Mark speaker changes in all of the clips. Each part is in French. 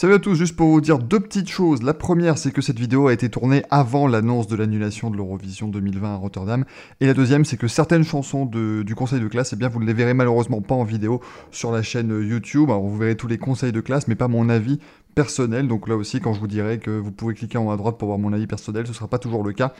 Speaker 1: Salut à tous, juste pour vous dire deux petites choses. La première, c'est que cette vidéo a été tournée avant l'annonce de l'annulation de l'Eurovision 2020 à Rotterdam. Et la deuxième, c'est que certaines chansons du conseil de classe, eh bien, vous ne les verrez malheureusement pas en vidéo sur la chaîne YouTube. Alors, vous verrez tous les conseils de classe, mais pas mon avis personnel. Donc là aussi, quand je vous dirai que vous pouvez cliquer en haut à droite pour voir mon avis personnel, ce ne sera pas toujours le cas.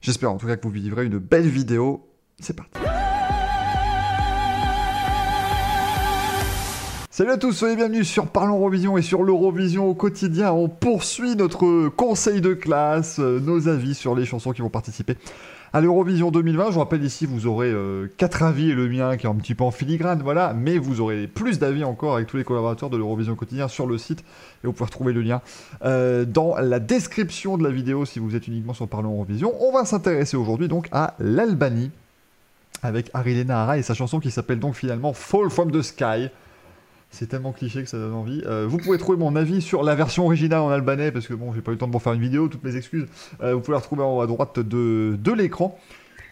Speaker 1: J'espère en tout cas que vous vivrez une belle vidéo. C'est parti. Salut à tous, soyez bienvenus sur Parlons Eurovision et sur l'Eurovision au quotidien. On poursuit notre conseil de classe, euh, nos avis sur les chansons qui vont participer à l'Eurovision 2020. Je rappelle ici, vous aurez euh, quatre avis et le mien qui est un petit peu en filigrane, voilà, mais vous aurez plus d'avis encore avec tous les collaborateurs de l'Eurovision quotidien sur le site et vous pouvez retrouver le lien euh, dans la description de la vidéo si vous êtes uniquement sur Parlons Eurovision. On va s'intéresser aujourd'hui donc à l'Albanie avec Arilena Ara et sa chanson qui s'appelle donc finalement Fall from the Sky. C'est tellement cliché que ça donne envie. Euh, vous pouvez trouver mon avis sur la version originale en albanais, parce que bon, j'ai pas eu le temps de m'en faire une vidéo, toutes mes excuses. Euh, vous pouvez la retrouver en haut à droite de, de l'écran.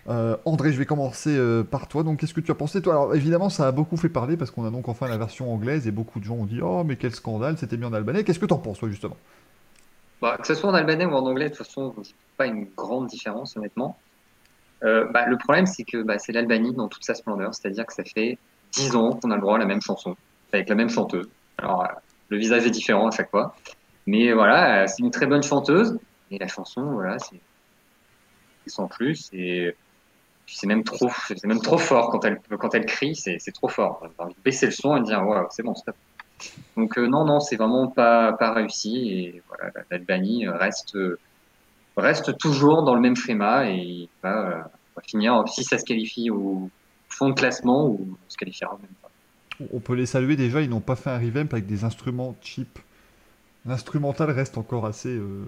Speaker 1: Euh, André, je vais commencer par toi. Donc, qu'est-ce que tu as pensé, toi? Alors, évidemment, ça a beaucoup fait parler parce qu'on a donc enfin la version anglaise et beaucoup de gens ont dit Oh, mais quel scandale, c'était mis en albanais. Qu'est-ce que tu en penses, toi, justement?
Speaker 2: Bah, Que ce soit en albanais ou en anglais, de toute façon, pas une grande différence, honnêtement. Bah, le problème, c'est que bah, c'est l'Albanie dans toute sa splendeur, c'est-à-dire que ça fait 10 ans qu'on a le droit à la même chanson avec la même chanteuse. Alors, euh, le visage est différent à chaque fois. Mais voilà, euh, c'est une très bonne chanteuse. Et la chanson, voilà, c'est sans plus. Et c'est même trop, c'est même trop fort quand elle, quand elle crie, c'est, trop fort. Baisser le son et de dire, waouh, c'est bon, stop. Donc, euh, non, non, c'est vraiment pas, pas réussi. Et voilà, l'Albanie reste, reste toujours dans le même schéma et va, va finir, si ça se qualifie au fond de classement, ou on se qualifiera même pas
Speaker 1: on peut les saluer déjà, ils n'ont pas fait un revamp avec des instruments cheap. L'instrumental reste encore assez, euh,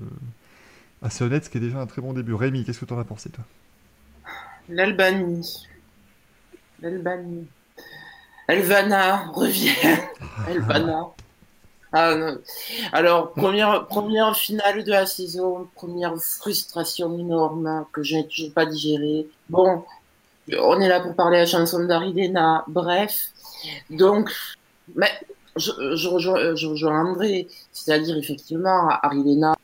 Speaker 1: assez honnête, ce qui est déjà un très bon début. Rémi, qu'est-ce que tu en as pensé, toi?
Speaker 3: L'Albanie. L'Albanie. Elvana revient. Elvana. Ah, Alors, première, première finale de la saison, première frustration énorme que je n'ai toujours pas digérée. Bon, on est là pour parler à la chanson d'Aridena. Bref, donc, mais je, je, rejoins, André, c'est-à-dire effectivement, Arilena,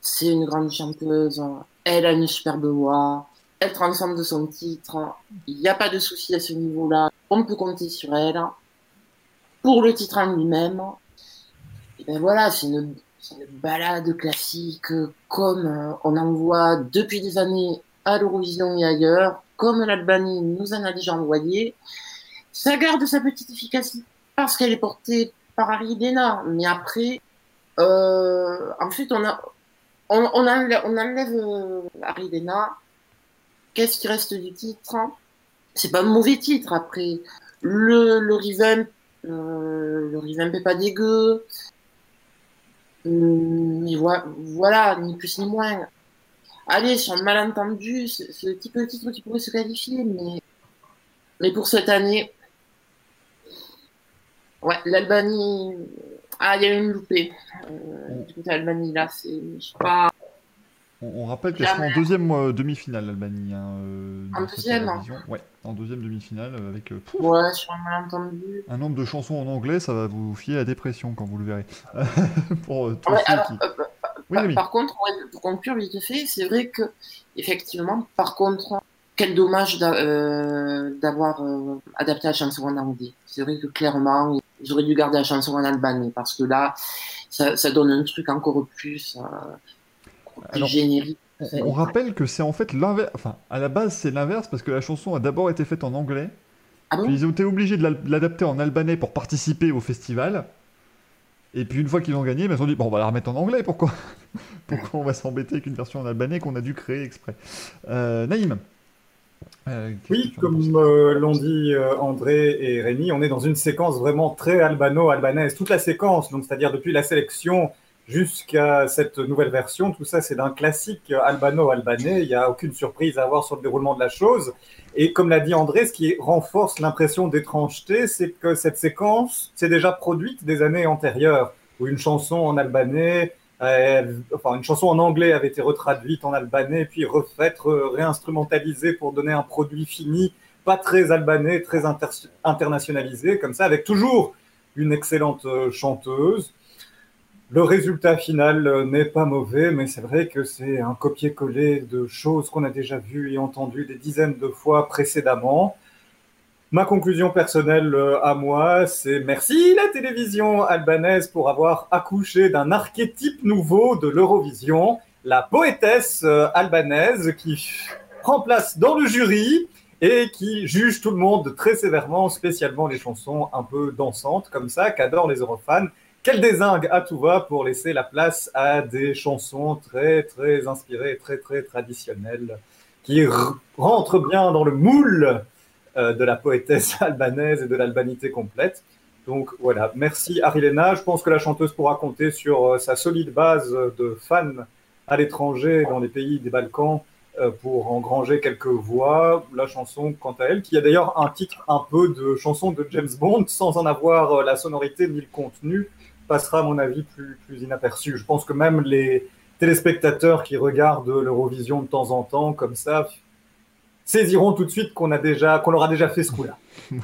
Speaker 3: c'est une grande chanteuse, elle a une superbe voix, elle transforme de son titre, il n'y a pas de souci à ce niveau-là, on peut compter sur elle. Pour le titre en lui-même, et ben voilà, c'est une, une, balade classique comme on en voit depuis des années à l'Eurovision et ailleurs, comme l'Albanie nous en a déjà envoyé ça garde sa petite efficacité parce qu'elle est portée par Aridena. Mais après, euh, en fait, on, a, enlève, on euh, Aridena. Qu'est-ce qui reste du titre C'est pas un mauvais titre après. Le, le revamp, euh, le pas dégueu. Hum, voilà, ni plus ni moins. Allez, sur un malentendu, ce type de titre qui pourrait se qualifier, mais, mais pour cette année, Ouais, l'Albanie. Ah, il y a une loupée. Euh, L'Albanie, là, c'est. pas.
Speaker 1: On, rappelle qu'elle sera en deuxième euh, demi-finale, l'Albanie. Hein,
Speaker 3: euh, en deuxième
Speaker 1: Ouais, en deuxième demi-finale avec. Euh,
Speaker 3: ouais, sur un malentendu.
Speaker 1: Un nombre de chansons en anglais, ça va vous fier la dépression quand vous le verrez.
Speaker 3: pour tous ceux qui... oui, par, contre, pour conclure vite fait, c'est vrai que, effectivement, par contre, quel dommage d'avoir adapté la chanson en anglais. C'est vrai que clairement, j'aurais dû garder la chanson en albanais parce que là, ça, donne un truc encore plus, euh, générique.
Speaker 1: On, rappelle que c'est en fait l'inverse. Enfin, à la base, c'est l'inverse parce que la chanson a d'abord été faite en anglais. Ah puis ils ont été obligés de l'adapter en albanais pour participer au festival. Et puis une fois qu'ils ont gagné, ils ont dit bon, on va la remettre en anglais. Pourquoi? Pourquoi on va s'embêter avec une version en albanais qu'on a dû créer exprès? Euh, Naïm
Speaker 4: euh, oui, comme euh, l'ont dit euh, André et Rémi, on est dans une séquence vraiment très albano-albanaise. Toute la séquence, donc c'est-à-dire depuis la sélection jusqu'à cette nouvelle version, tout ça c'est d'un classique albano-albanais. Il n'y a aucune surprise à avoir sur le déroulement de la chose. Et comme l'a dit André, ce qui renforce l'impression d'étrangeté, c'est que cette séquence s'est déjà produite des années antérieures, où une chanson en albanais enfin, une chanson en anglais avait été retraduite en albanais, puis refaite, réinstrumentalisée pour donner un produit fini, pas très albanais, très internationalisé, comme ça, avec toujours une excellente euh, chanteuse. le résultat final n'est pas mauvais, mais c'est vrai que c'est un copier-coller de choses qu'on a déjà vues et entendues des dizaines de fois précédemment. Ma conclusion personnelle euh, à moi, c'est merci la télévision albanaise pour avoir accouché d'un archétype nouveau de l'Eurovision, la poétesse euh, albanaise qui prend place dans le jury et qui juge tout le monde très sévèrement, spécialement les chansons un peu dansantes comme ça, qu'adorent les Eurofans. Quelle désingue à tout va pour laisser la place à des chansons très très inspirées, très très traditionnelles, qui rentrent bien dans le moule euh, de la poétesse albanaise et de l'albanité complète. Donc voilà, merci Arilena. Je pense que la chanteuse pourra compter sur euh, sa solide base de fans à l'étranger, dans les pays des Balkans, euh, pour engranger quelques voix. La chanson, quant à elle, qui a d'ailleurs un titre un peu de chanson de James Bond, sans en avoir la sonorité ni le contenu, passera à mon avis plus, plus inaperçu. Je pense que même les téléspectateurs qui regardent l'Eurovision de temps en temps, comme ça, saisiront tout de suite qu'on a déjà, qu'on leur a déjà fait ce coup-là.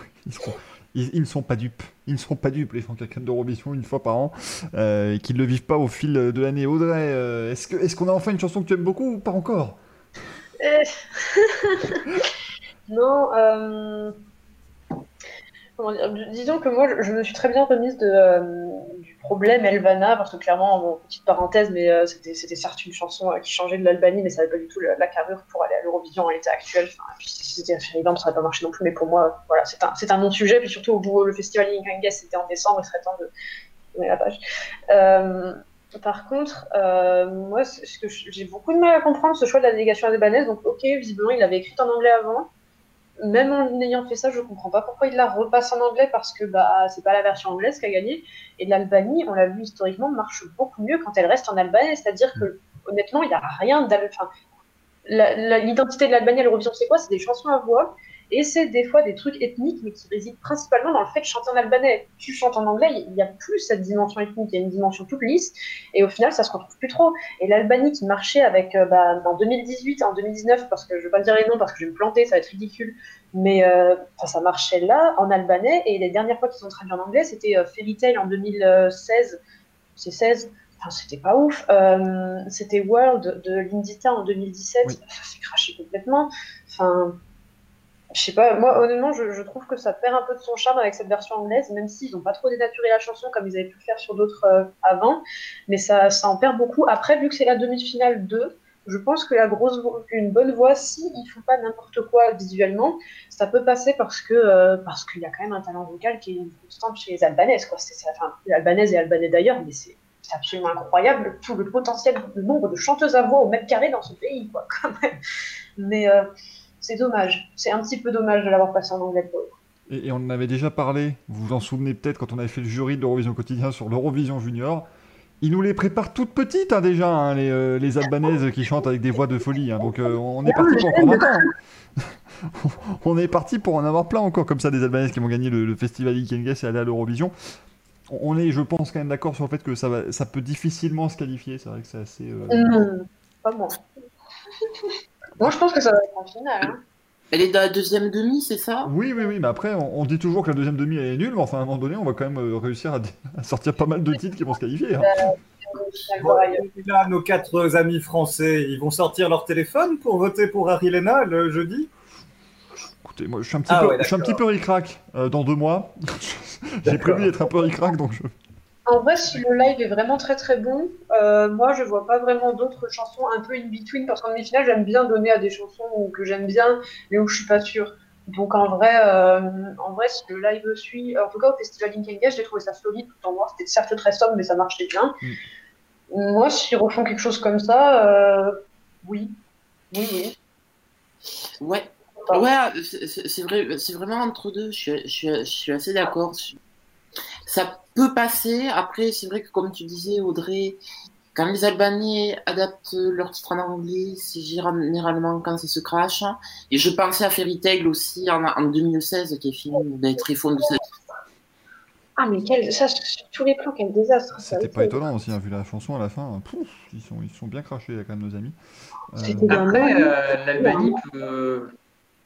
Speaker 1: ils, ne sont pas dupes. Ils ne sont pas dupes, les fans d'Eurovision une fois par an, euh, et qu'ils ne le vivent pas au fil de l'année. Audrey, euh, est-ce, que, est-ce qu'on a enfin une chanson que tu aimes beaucoup ou pas encore?
Speaker 5: Euh, Non, disons que moi, je, me suis très bien remise euh, du problème Elvana, parce que clairement, petite parenthèse, mais euh, c'était certes une chanson euh, qui changeait de l'Albanie, mais ça n'avait pas du tout la, carrure pour aller à l'Eurovision en l'état actuel. Enfin, c'était évident, ça n'aurait pas marché non plus, mais pour moi, voilà, c'est un, un non-sujet. Puis surtout, au le festival Inganges, c'était en décembre, il serait temps de tourner la page. par contre, moi, j'ai beaucoup de mal à comprendre, ce choix de la délégation albanaise. Donc, ok, visiblement, il avait écrit en anglais avant même en ayant fait ça, je comprends pas pourquoi il la repasse en anglais parce que bah c'est pas la version anglaise qui a gagné. Et l'Albanie, on l'a vu historiquement, marche beaucoup mieux quand elle reste en Albanie. C'est-à-dire que honnêtement, il n'y a rien d'al. l'identité de l'Albanie à l'Eurovision, c'est quoi? C'est des chansons à voix et c'est des fois des trucs ethniques, mais qui résident principalement dans le fait de chanter en albanais. Tu chantes en anglais, il n'y a plus cette dimension ethnique, il y a une dimension toute lisse, et au final, ça se retrouve plus trop. Et l'Albanie qui marchait avec, euh, bah, en 2018, en 2019, parce que je ne vais pas dire les noms parce que je vais me planter, ça va être ridicule, mais euh, ça marchait là, en albanais, et les dernières fois qu'ils ont traduit en anglais, c'était euh, Fairy Tail en 2016, c'est 16, Enfin, c'était pas ouf. c'était World de Lindita en 2017. Ça s'est craché complètement. Enfin, je sais pas, moi honnêtement, je, trouve que ça perd un peu de son charme avec cette version anglaise, même s'ils n'ont pas trop dénaturé la chanson comme ils avaient pu le faire sur d'autres euh, avant, mais ça, ça en perd beaucoup. Après, vu que c'est la demi-finale 2, je pense que la grosse, une bonne voix, si ils font pas n'importe quoi visuellement, ça peut passer parce que euh, parce qu'il y a quand même un talent vocal qui est une constante chez les albanaises, quoi. C'est, enfin, les albanaises et albanais d'ailleurs, mais c'est, absolument incroyable tout le potentiel, le nombre de chanteuses à voix au mètre carré dans ce pays, quoi, quand même. Mais euh, c'est dommage. C'est un petit peu dommage de l'avoir passé en anglais pour
Speaker 1: et, et, on en avait déjà parlé, vous vous en souvenez peut-être quand on avait fait le jury de l'Eurovision quotidien sur l'Eurovision Junior. Ils nous les préparent toutes petites hein, déjà, hein, les, euh, les, Albanaises qui chantent avec des voix de folie. Hein. donc euh, on est parti pour encore 20 ans. on est parti pour en avoir plein encore comme ça des Albanaises qui vont gagner le, festival Ikenges et aller à l'Eurovision. On est, je pense, quand même d'accord sur le fait que ça, va, ça peut difficilement se qualifier. C'est vrai que c'est assez.
Speaker 5: Euh... pas moi. Moi, je pense que ça va être en finale. Hein.
Speaker 3: Elle est dans la deuxième demi, c'est ça?
Speaker 1: Oui, oui, oui, mais après, on, dit toujours que la deuxième demi est nulle, mais enfin, à un moment donné, on va quand même euh, réussir à, sortir pas mal de titres qui vont se qualifier. Hein.
Speaker 4: Euh, là, nos quatre amis français, ils vont sortir leur téléphone pour voter pour Harry Lena le jeudi?
Speaker 1: Écoutez, moi, je suis un petit ah peu, je suis un petit peu ric-rac euh, dans deux mois. J'ai prévu d'être un peu ric-rac, donc je...
Speaker 5: En vrai, si le live est vraiment très très bon, euh, moi je vois pas vraiment d'autres chansons un peu in between parce qu'en demi-finale j'aime bien donner à des chansons que j'aime bien mais où je suis pas sûre. Donc en vrai, euh, en vrai, si le live suit, en tout cas au festival Engage, j'ai trouvé ça solide tout en noir. C'était certes très sombre, mais ça marchait bien. Mm. Moi, s'ils refont quelque chose comme ça, euh, oui, oui, oui.
Speaker 3: Ouais. Ouais, c'est vrai, c'est vraiment entre deux. Je suis, je suis assez d'accord. Ça peut passer. Après, c'est vrai que comme tu disais, Audrey, quand les Albanais adaptent leur titre en anglais, c'est généralement quand ça se crache. Et je pensais à Fairy Tail aussi en, 2016, qui est fini d'être très fond de cette.
Speaker 5: Ah, mais quel, ça, sur tous les plans, quel désastre.
Speaker 1: C'était pas étonnant aussi, hein, vu la chanson à la fin. ils, sont, ils sont bien crachés, quand même, nos amis.
Speaker 2: Euh... Après, euh, l'Albanie peut,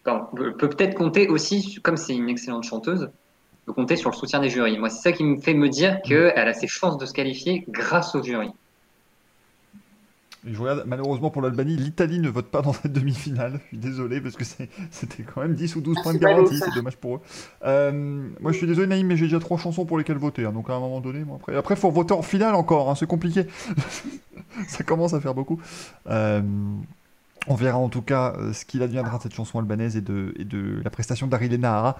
Speaker 2: peut peut-être compter aussi, comme c'est une excellente chanteuse, peut compter sur le soutien des jurys. Moi, c'est ça qui me fait me dire qu'elle a ses chances de se qualifier grâce au jury.
Speaker 1: Je regarde, malheureusement pour l'Albanie, l'Italie ne vote pas dans cette demi-finale. Je suis désolé parce que c'était quand même 10 ou 12 ah, points de garantie, c'est dommage pour eux. Euh, moi je suis désolé Naïm, mais j'ai déjà trois chansons pour lesquelles voter. Hein, donc à un moment donné, moi, après, après faut voter en finale encore, hein, c'est compliqué. Ça commence à faire beaucoup. Euh, on verra en tout cas euh, ce qu'il adviendra de cette chanson albanaise et de, et de la prestation d'Arilena Nahara.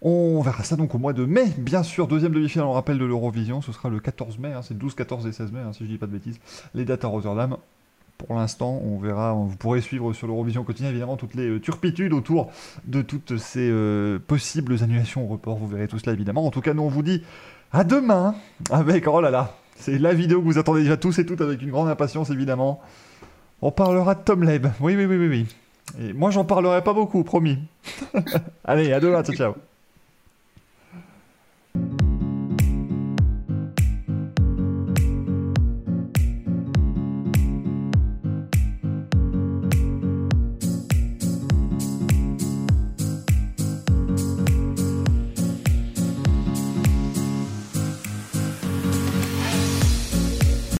Speaker 1: On verra ça donc au mois de mai, bien sûr, deuxième demi-finale, on rappelle de l'Eurovision, ce sera le 14 mai, hein, c'est 12, 14 et 16 mai, hein, si je dis pas de bêtises, les dates à Rotterdam. Pour l'instant, on verra, vous pourrez suivre sur l'Eurovision quotidien évidemment toutes les euh, turpitudes autour de toutes ces euh, possibles annulations au report, vous verrez tout cela évidemment. En tout cas, nous on vous dit à demain avec, oh là là, c'est la vidéo que vous attendez déjà tous et toutes avec une grande impatience évidemment. On parlera de Tom Leb, oui oui oui oui oui. Et moi j'en parlerai pas beaucoup, promis. Allez, à demain, ciao ciao.